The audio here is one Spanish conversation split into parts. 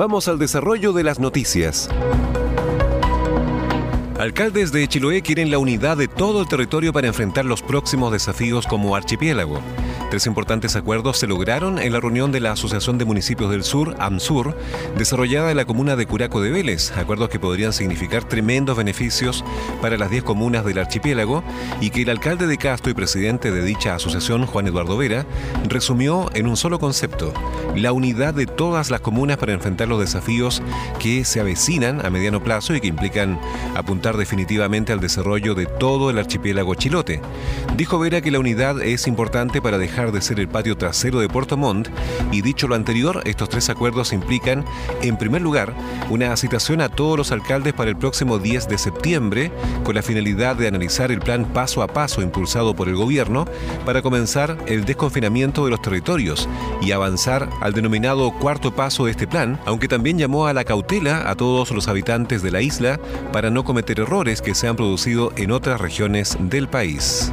Vamos al desarrollo de las noticias. Alcaldes de Chiloé quieren la unidad de todo el territorio para enfrentar los próximos desafíos como archipiélago. Tres importantes acuerdos se lograron en la reunión de la Asociación de Municipios del Sur, AMSUR, desarrollada en la comuna de Curaco de Vélez, acuerdos que podrían significar tremendos beneficios para las 10 comunas del archipiélago y que el alcalde de Castro y presidente de dicha asociación, Juan Eduardo Vera, resumió en un solo concepto, la unidad de todas las comunas para enfrentar los desafíos que se avecinan a mediano plazo y que implican apuntar definitivamente al desarrollo de todo el archipiélago chilote. Dijo Vera que la unidad es importante para dejar de ser el patio trasero de Puerto Montt y dicho lo anterior, estos tres acuerdos implican, en primer lugar, una citación a todos los alcaldes para el próximo 10 de septiembre con la finalidad de analizar el plan paso a paso impulsado por el gobierno para comenzar el desconfinamiento de los territorios y avanzar al denominado cuarto paso de este plan, aunque también llamó a la cautela a todos los habitantes de la isla para no cometer errores que se han producido en otras regiones del país.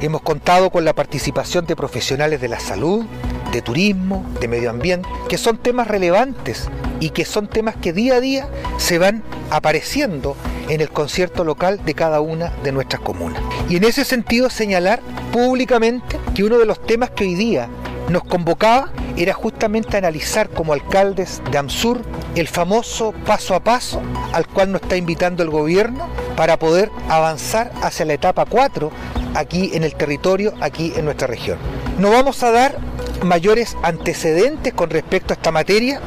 Hemos contado con la participación de profesionales de la salud, de turismo, de medio ambiente, que son temas relevantes y que son temas que día a día se van apareciendo en el concierto local de cada una de nuestras comunas. Y en ese sentido señalar públicamente que uno de los temas que hoy día nos convocaba era justamente analizar como alcaldes de AMSUR el famoso paso a paso al cual nos está invitando el gobierno para poder avanzar hacia la etapa 4 aquí en el territorio, aquí en nuestra región. No vamos a dar mayores antecedentes con respecto a esta materia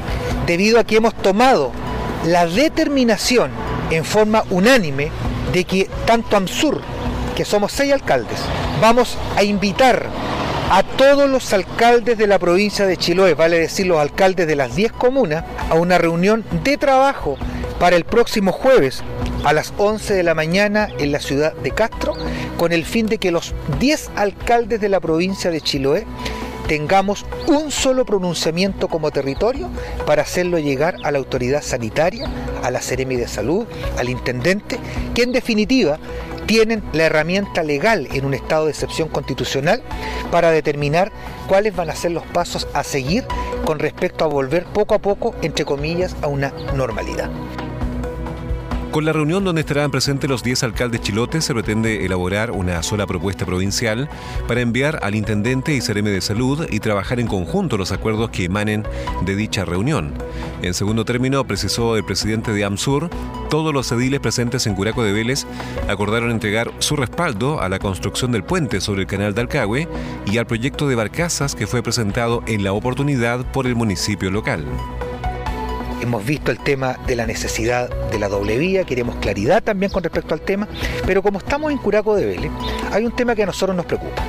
debido a que hemos tomado la determinación en forma unánime de que tanto AMSUR, que somos seis alcaldes, vamos a invitar a todos los alcaldes de la provincia de Chiloé, vale decir los alcaldes de las 10 comunas, a una reunión de trabajo para el próximo jueves a las 11 de la mañana en la ciudad de Castro, con el fin de que los 10 alcaldes de la provincia de Chiloé tengamos un solo pronunciamiento como territorio para hacerlo llegar a la autoridad sanitaria, a la Seremi de Salud, al intendente, que en definitiva tienen la herramienta legal en un estado de excepción constitucional para determinar cuáles van a ser los pasos a seguir con respecto a volver poco a poco, entre comillas, a una normalidad. Con la reunión donde estarán presentes los 10 alcaldes chilotes se pretende elaborar una sola propuesta provincial para enviar al intendente y Cereme de Salud y trabajar en conjunto los acuerdos que emanen de dicha reunión. En segundo término, precisó el presidente de AMSUR, todos los ediles presentes en Curaco de Vélez acordaron entregar su respaldo a la construcción del puente sobre el canal de Alcagüe y al proyecto de barcazas que fue presentado en la oportunidad por el municipio local. Hemos visto el tema de la necesidad de la doble vía, queremos claridad también con respecto al tema, pero como estamos en Curaco de Vélez, hay un tema que a nosotros nos preocupa.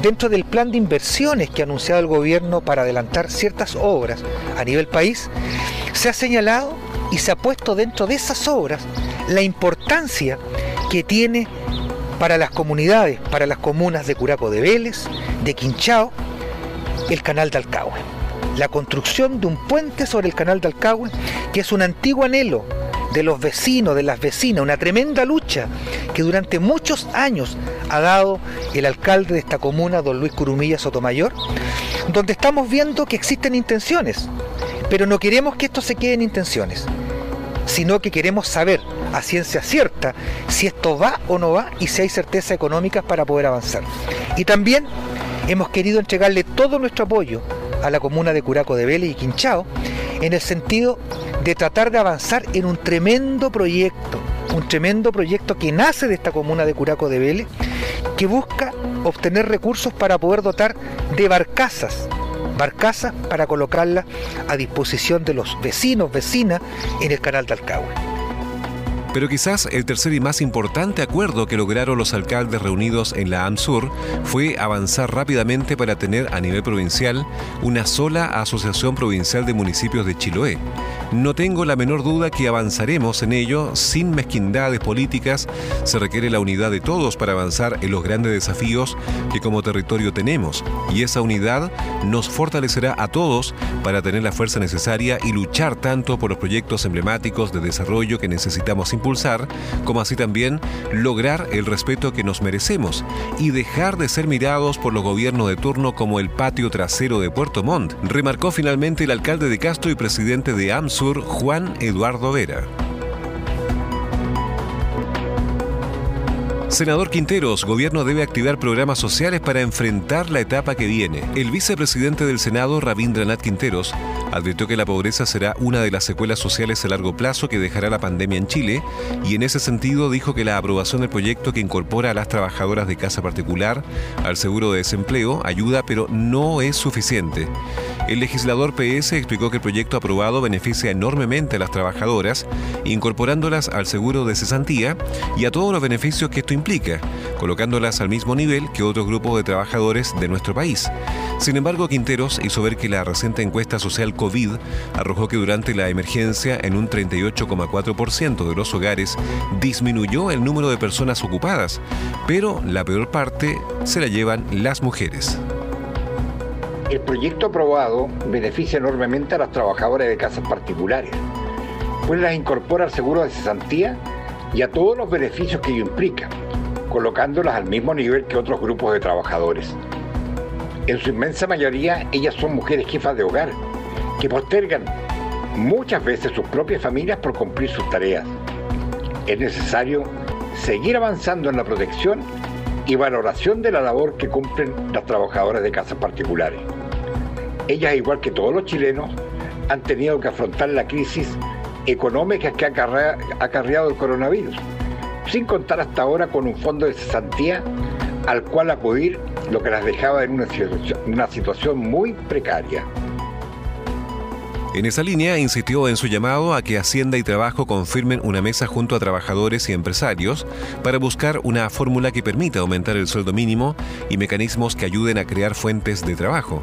Dentro del plan de inversiones que ha anunciado el gobierno para adelantar ciertas obras a nivel país, se ha señalado y se ha puesto dentro de esas obras la importancia que tiene para las comunidades, para las comunas de Curaco de Vélez, de Quinchao, el canal de Alcagüe la construcción de un puente sobre el canal de Alcagüe, que es un antiguo anhelo de los vecinos, de las vecinas, una tremenda lucha que durante muchos años ha dado el alcalde de esta comuna, don Luis Curumilla Sotomayor, donde estamos viendo que existen intenciones, pero no queremos que esto se quede en intenciones, sino que queremos saber a ciencia cierta si esto va o no va y si hay certeza económica para poder avanzar. Y también hemos querido entregarle todo nuestro apoyo a la comuna de Curaco de Vélez y Quinchao en el sentido de tratar de avanzar en un tremendo proyecto, un tremendo proyecto que nace de esta comuna de Curaco de Vélez, que busca obtener recursos para poder dotar de barcazas, barcazas para colocarlas a disposición de los vecinos, vecinas en el canal de Alcagüe. Pero quizás el tercer y más importante acuerdo que lograron los alcaldes reunidos en la AMSUR fue avanzar rápidamente para tener a nivel provincial una sola asociación provincial de municipios de Chiloé. No tengo la menor duda que avanzaremos en ello sin mezquindades políticas. Se requiere la unidad de todos para avanzar en los grandes desafíos que como territorio tenemos. Y esa unidad nos fortalecerá a todos para tener la fuerza necesaria y luchar tanto por los proyectos emblemáticos de desarrollo que necesitamos impulsar, como así también lograr el respeto que nos merecemos y dejar de ser mirados por los gobiernos de turno como el patio trasero de Puerto Montt, remarcó finalmente el alcalde de Castro y presidente de AMSUR, Juan Eduardo Vera. Senador Quinteros, gobierno debe activar programas sociales para enfrentar la etapa que viene. El vicepresidente del Senado, Rabindranath Quinteros, advirtió que la pobreza será una de las secuelas sociales a largo plazo que dejará la pandemia en Chile y en ese sentido dijo que la aprobación del proyecto que incorpora a las trabajadoras de casa particular al seguro de desempleo ayuda pero no es suficiente. El legislador PS explicó que el proyecto aprobado beneficia enormemente a las trabajadoras, incorporándolas al seguro de cesantía y a todos los beneficios que esto implica, colocándolas al mismo nivel que otros grupos de trabajadores de nuestro país. Sin embargo, Quinteros hizo ver que la reciente encuesta social COVID arrojó que durante la emergencia en un 38,4% de los hogares disminuyó el número de personas ocupadas, pero la peor parte se la llevan las mujeres. El proyecto aprobado beneficia enormemente a las trabajadoras de casas particulares, pues las incorpora al seguro de cesantía y a todos los beneficios que ello implica, colocándolas al mismo nivel que otros grupos de trabajadores. En su inmensa mayoría, ellas son mujeres jefas de hogar, que postergan muchas veces sus propias familias por cumplir sus tareas. Es necesario seguir avanzando en la protección y valoración de la labor que cumplen las trabajadoras de casas particulares. Ellas, igual que todos los chilenos, han tenido que afrontar la crisis económica que ha acarreado el coronavirus, sin contar hasta ahora con un fondo de cesantía al cual acudir, lo que las dejaba en una una situación muy precaria. En esa línea insistió en su llamado a que Hacienda y Trabajo confirmen una mesa junto a trabajadores y empresarios para buscar una fórmula que permita aumentar el sueldo mínimo y mecanismos que ayuden a crear fuentes de trabajo.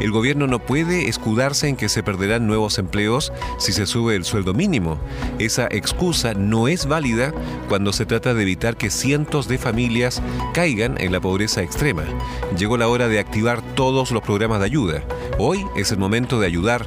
El gobierno no puede escudarse en que se perderán nuevos empleos si se sube el sueldo mínimo. Esa excusa no es válida cuando se trata de evitar que cientos de familias caigan en la pobreza extrema. Llegó la hora de activar todos los programas de ayuda. Hoy es el momento de ayudar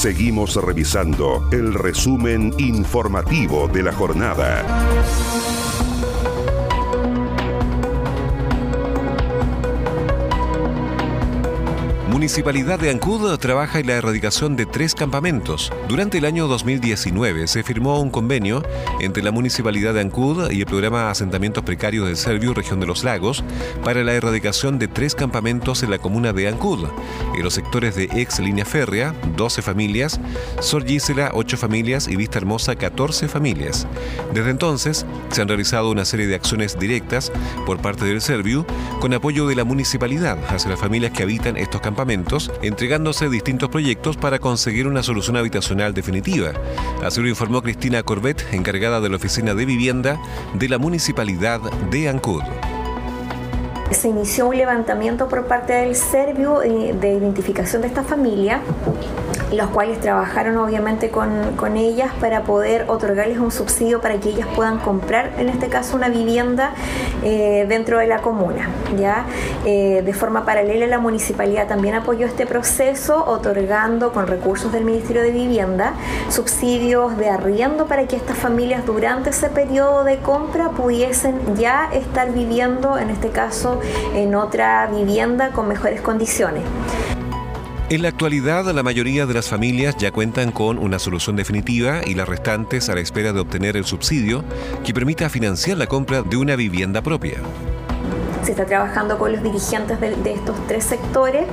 Seguimos revisando el resumen informativo de la jornada. Municipalidad de Ancud trabaja en la erradicación de tres campamentos. Durante el año 2019 se firmó un convenio entre la Municipalidad de Ancud y el programa Asentamientos Precarios del Servio, región de los lagos, para la erradicación de tres campamentos en la comuna de Ancud. En los sectores de ex línea férrea, 12 familias, Sor Gisela, 8 familias y Vista Hermosa, 14 familias. Desde entonces se han realizado una serie de acciones directas por parte del Servio con apoyo de la municipalidad hacia las familias que habitan estos campamentos entregándose distintos proyectos para conseguir una solución habitacional definitiva. Así lo informó Cristina Corbett, encargada de la Oficina de Vivienda de la Municipalidad de Ancud se inició un levantamiento por parte del Servio eh, de identificación de esta familia, los cuales trabajaron obviamente con, con, ellas para poder otorgarles un subsidio para que ellas puedan comprar, en este caso, una vivienda eh, dentro de la comuna. ¿ya? Eh, de forma paralela, la municipalidad también apoyó este proceso, otorgando con recursos del Ministerio de Vivienda subsidios de arriendo para que estas familias durante ese periodo de compra pudiesen ya estar viviendo, en este caso, en otra vivienda con mejores condiciones. En la actualidad, la mayoría de las familias ya cuentan con una solución definitiva y las restantes a la espera de obtener el subsidio que permita financiar la compra de una vivienda propia. Se está trabajando con los dirigentes de, estos tres sectores,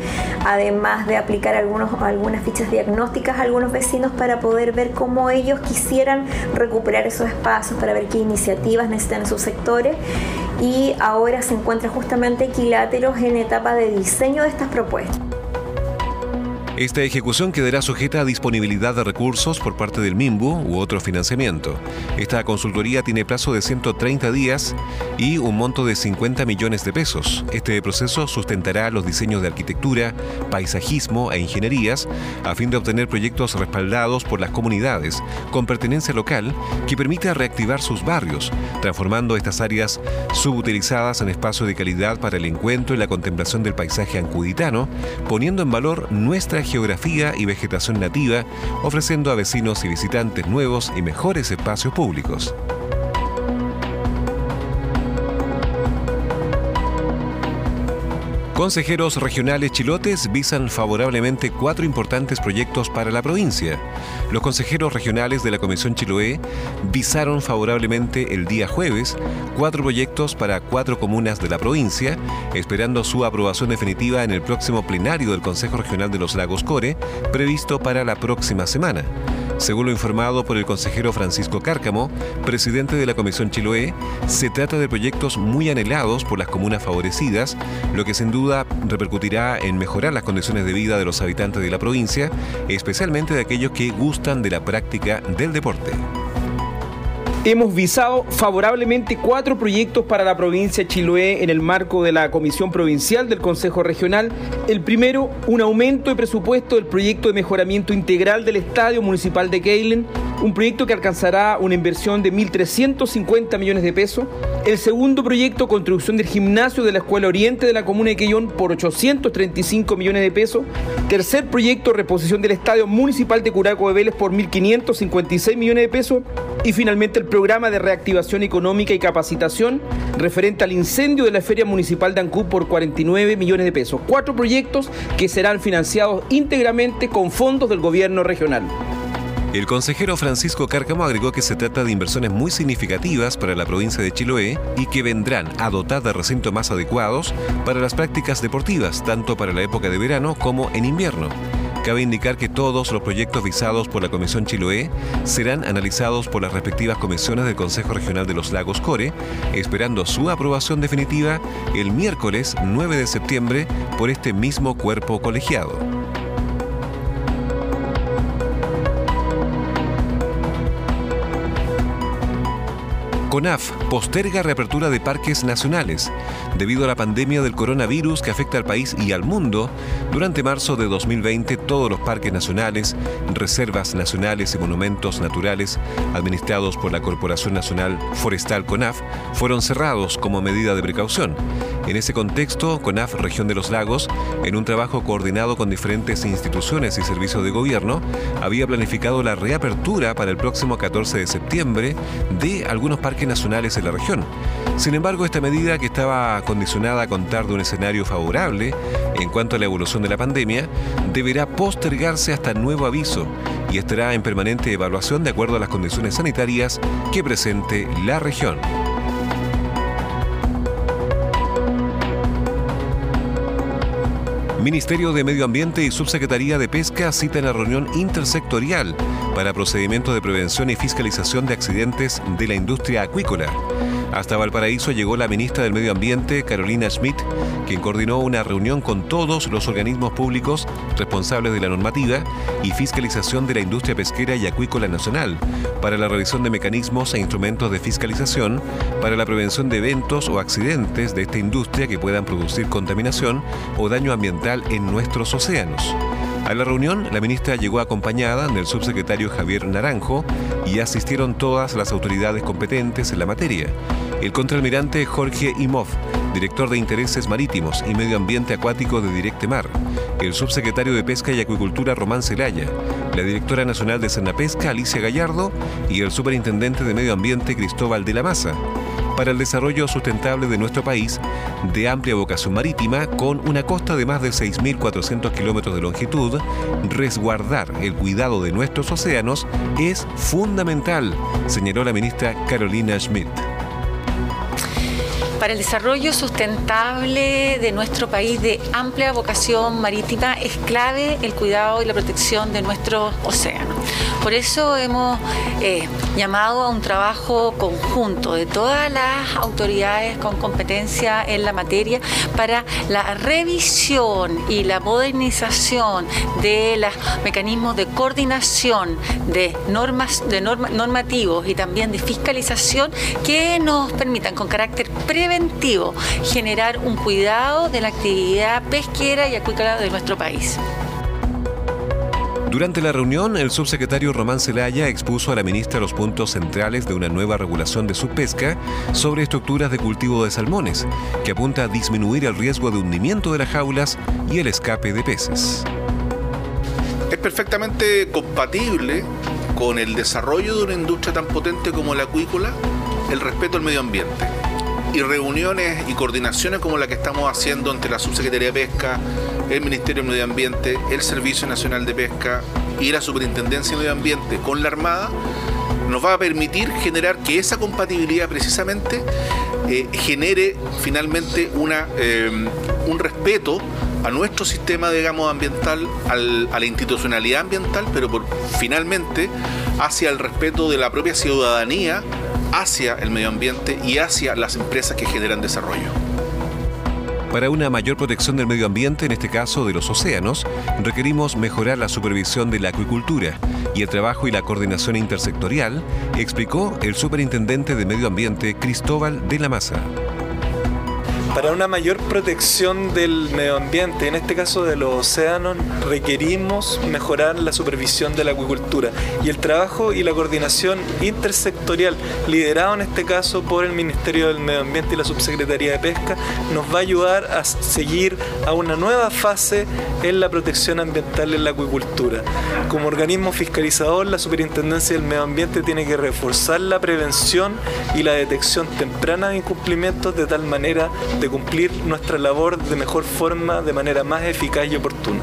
además de aplicar algunas fichas diagnósticas a algunos vecinos para poder ver cómo ellos quisieran recuperar esos espacios, para ver qué iniciativas necesitan sus sectores. Y ahora se encuentra justamente Equiláteros en etapa de diseño de estas propuestas. Esta ejecución quedará sujeta a disponibilidad de recursos por parte del MIMBU u otro financiamiento. Esta consultoría tiene plazo de 130 días y un monto de 50 millones de pesos. Este proceso sustentará los diseños de arquitectura, paisajismo e ingenierías a fin de obtener proyectos respaldados por las comunidades con pertenencia local que permita reactivar sus barrios, transformando estas áreas subutilizadas en espacio de calidad para el encuentro y la contemplación del paisaje ancuditano, poniendo en valor nuestra geografía y vegetación nativa, ofreciendo a vecinos y visitantes nuevos y mejores espacios públicos. Consejeros regionales chilotes visan favorablemente cuatro importantes proyectos para la provincia. Los consejeros regionales de la Comisión Chiloé visaron favorablemente el día jueves cuatro proyectos para cuatro comunas de la provincia, esperando su aprobación definitiva en el próximo plenario del Consejo Regional de los Lagos Core, previsto para la próxima semana. Según lo informado por el consejero Francisco Cárcamo, presidente de la Comisión Chiloé, se trata de proyectos muy anhelados por las comunas favorecidas, lo que sin duda repercutirá en mejorar las condiciones de vida de los habitantes de la provincia, especialmente de aquellos que gustan de la práctica del deporte hemos visado favorablemente cuatro proyectos para la provincia de Chiloé en el marco de la Comisión Provincial del Consejo Regional. El primero, un aumento de presupuesto del proyecto de mejoramiento integral del Estadio Municipal de Keilen, un proyecto que alcanzará una inversión de 1.350 millones de pesos. El segundo proyecto, construcción del gimnasio de la Escuela Oriente de la Comuna de Quellón por 835 millones de pesos. Tercer proyecto, reposición del Estadio Municipal de Curaco de Vélez por 1.556 millones de pesos. Y finalmente el programa de reactivación económica y capacitación referente al incendio de la Feria Municipal de Ancú por 49 millones de pesos. Cuatro proyectos que serán financiados íntegramente con fondos del gobierno regional. El consejero Francisco Cárcamo agregó que se trata de inversiones muy significativas para la provincia de Chiloé y que vendrán a dotar de recintos más adecuados para las prácticas deportivas, tanto para la época de verano como en invierno. Cabe indicar que todos los proyectos visados por la Comisión Chiloé serán analizados por las respectivas comisiones del Consejo Regional de los Lagos Core, esperando su aprobación definitiva el miércoles 9 de septiembre por este mismo cuerpo colegiado. CONAF posterga reapertura de parques nacionales debido a la pandemia del coronavirus que afecta al país y al mundo. Durante marzo de 2020, todos los parques nacionales, reservas nacionales y monumentos naturales administrados por la Corporación Nacional Forestal CONAF fueron cerrados como medida de precaución. En ese contexto, CONAF Región de los Lagos, en un trabajo coordinado con diferentes instituciones y servicios de gobierno, había planificado la reapertura para el próximo 14 de septiembre de algunos parques nacionales en la región. Sin embargo, esta medida, que estaba condicionada a contar de un escenario favorable en cuanto a la evolución de la pandemia, deberá postergarse hasta nuevo aviso y estará en permanente evaluación de acuerdo a las condiciones sanitarias que presente la región. Ministerio de Medio Ambiente y Subsecretaría de Pesca citan la reunión intersectorial para procedimientos de prevención y fiscalización de accidentes de la industria acuícola. Hasta Valparaíso llegó la ministra del Medio Ambiente, Carolina Schmidt, quien coordinó una reunión con todos los organismos públicos responsables de la normativa y fiscalización de la industria pesquera y acuícola nacional, para la revisión de mecanismos e instrumentos de fiscalización para la prevención de eventos o accidentes de esta industria que puedan producir contaminación o daño ambiental en nuestros océanos. A la reunión, la ministra llegó acompañada del subsecretario Javier Naranjo y asistieron todas las autoridades competentes en la materia. El contraalmirante Jorge Imov, director de Intereses Marítimos y Medio Ambiente Acuático de Directe Mar, el subsecretario de Pesca y Acuicultura Román Celaya, la directora nacional de Pesca Alicia Gallardo. Y el superintendente de Medio Ambiente Cristóbal de la Maza para el desarrollo sustentable de nuestro país de amplia vocación marítima con una costa de más de 6.400 kilómetros de longitud, resguardar el cuidado de nuestros océanos es fundamental, señaló la ministra Carolina Schmidt. Para el desarrollo sustentable de nuestro país de amplia vocación marítima es clave el cuidado y la protección de nuestro océano. Por eso hemos eh, llamado a un trabajo conjunto de todas las autoridades con competencia en la materia para la revisión y la modernización de los mecanismos de coordinación de normas de normativos y también de fiscalización que nos permitan con carácter preventivo generar un cuidado de la actividad pesquera y acuícola de nuestro país. Durante la reunión, el subsecretario Román Celaya expuso a la ministra los puntos centrales de una nueva regulación de subpesca sobre estructuras de cultivo de salmones, que apunta a disminuir el riesgo de hundimiento de las jaulas y el escape de peces. Es perfectamente compatible con el desarrollo de una industria tan potente como la acuícola el respeto al medio ambiente y reuniones y coordinaciones como la que estamos haciendo entre la Subsecretaría de Pesca, el Ministerio de Medio Ambiente, el Servicio Nacional de Pesca y la Superintendencia de Medio Ambiente con la Armada, nos va a permitir generar que esa compatibilidad precisamente eh, genere finalmente una, eh, un respeto a nuestro sistema, digamos, ambiental, a la institucionalidad ambiental, pero por, finalmente hacia el respeto de la propia ciudadanía hacia el medio ambiente y hacia las empresas que generan desarrollo. Para una mayor protección del medio ambiente, en este caso de los océanos, requerimos mejorar la supervisión de la acuicultura y el trabajo y la coordinación intersectorial, explicó el superintendente de Medio Ambiente Cristóbal de la Maza para una mayor protección del medio ambiente, en este caso de los océanos, requerimos mejorar la supervisión de la acuicultura y el trabajo y la coordinación intersectorial, liderado en este caso por el Ministerio del Medio Ambiente y la Subsecretaría de Pesca, nos va a ayudar a seguir a una nueva fase en la protección ambiental en la acuicultura. Como organismo fiscalizador, la Superintendencia del Medio Ambiente tiene que reforzar la prevención y la detección temprana de incumplimientos de tal manera de cumplir nuestra labor de mejor forma, de manera más eficaz y oportuna.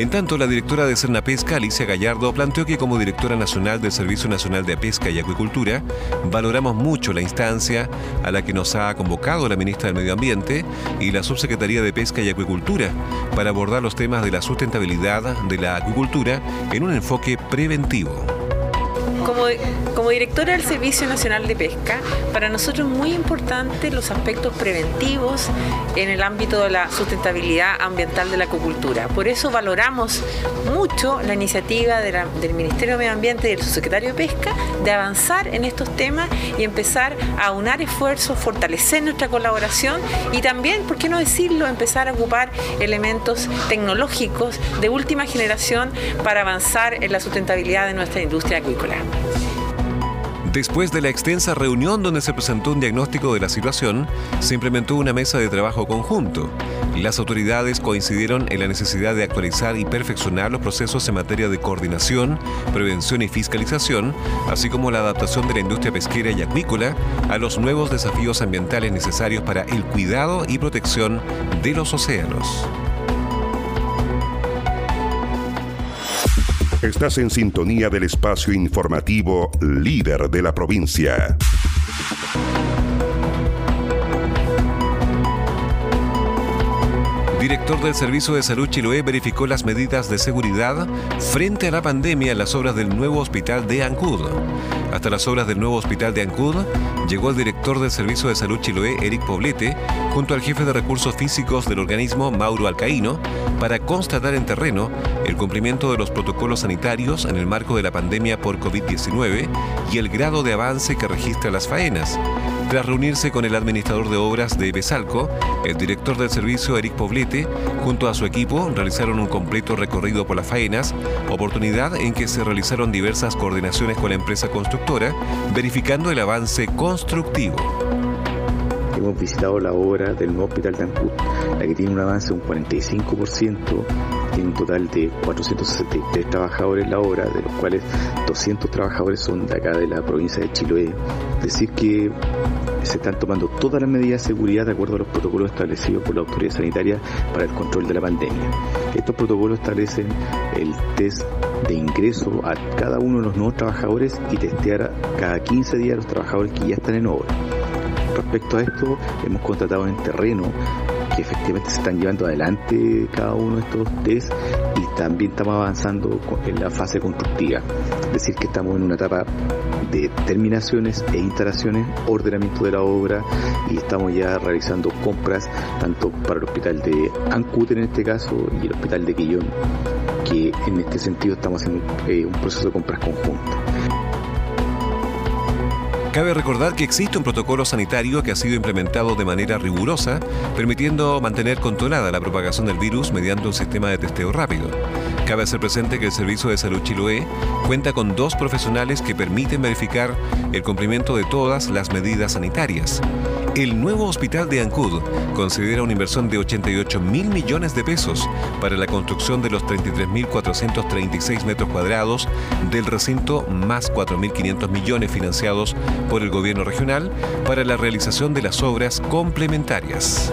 En tanto, la directora de Pesca, Alicia Gallardo, planteó que como directora nacional del Servicio Nacional de Pesca y Acuicultura, valoramos mucho la instancia a la que nos ha convocado la ministra del Medio Ambiente y la Subsecretaría de Pesca y Acuicultura para abordar los temas de la sustentabilidad de la acuicultura en un enfoque preventivo. Como, directora del Servicio Nacional de Pesca, para nosotros es muy importante los aspectos preventivos en el ámbito de la sustentabilidad ambiental de la acuicultura. Por eso valoramos mucho la iniciativa del Ministerio de Medio Ambiente y del subsecretario de Pesca de avanzar en estos temas y empezar a unar esfuerzos, fortalecer nuestra colaboración y también, ¿por qué no decirlo?, empezar a ocupar elementos tecnológicos de última generación para avanzar en la sustentabilidad de nuestra industria acuícola. Después de la extensa reunión donde se presentó un diagnóstico de la situación, se implementó una mesa de trabajo conjunto. Las autoridades coincidieron en la necesidad de actualizar y perfeccionar los procesos en materia de coordinación, prevención y fiscalización, así como la adaptación de la industria pesquera y acuícola a los nuevos desafíos ambientales necesarios para el cuidado y protección de los océanos. Estás en sintonía del espacio informativo líder de la provincia. Director del Servicio de Salud Chiloé verificó las medidas de seguridad frente a la pandemia en las obras del nuevo hospital de Ancud. Hasta las obras del nuevo hospital de Ancud llegó el director del Servicio de Salud Chiloé, Eric Poblete, junto al jefe de recursos físicos del organismo, Mauro Alcaíno, para constatar en terreno el cumplimiento de los protocolos sanitarios en el marco de la pandemia por COVID-19 y el grado de avance que registra las faenas tras reunirse con el administrador de obras de Besalco, el director del servicio Eric Poblete, junto a su equipo realizaron un completo recorrido por las faenas, oportunidad en que se realizaron diversas coordinaciones con la empresa constructora, verificando el avance constructivo. Hemos visitado la obra del hospital de la que tiene un avance de un 45%, tiene un total de 463 trabajadores la obra, de los cuales 200 trabajadores son de acá de la provincia de Chiloé. Decir que se están tomando todas las medidas de seguridad de acuerdo a los protocolos establecidos por la autoridad sanitaria para el control de la pandemia. Estos protocolos establecen el test de ingreso a cada uno de los nuevos trabajadores y testear cada 15 días a los trabajadores que ya están en obra. Respecto a esto, hemos contratado en terreno que efectivamente se están llevando adelante cada uno de estos test y también estamos avanzando en la fase constructiva. Es decir, que estamos en una etapa de terminaciones e instalaciones, ordenamiento de la obra y estamos ya realizando compras tanto para el hospital de Ancute en este caso y el hospital de Quillón, que en este sentido estamos haciendo eh, un proceso de compras conjuntas. Cabe recordar que existe un protocolo sanitario que ha sido implementado de manera rigurosa, permitiendo mantener controlada la propagación del virus mediante un sistema de testeo rápido. Cabe hacer presente que el Servicio de Salud Chiloé cuenta con dos profesionales que permiten verificar el cumplimiento de todas las medidas sanitarias. El nuevo hospital de Ancud considera una inversión de 88 mil millones de pesos para la construcción de los 33.436 metros cuadrados del recinto más 4.500 millones financiados por el gobierno regional para la realización de las obras complementarias.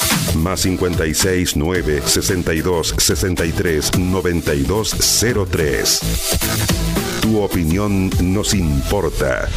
Más 56 9 62 63 92 03. Tu opinión nos importa.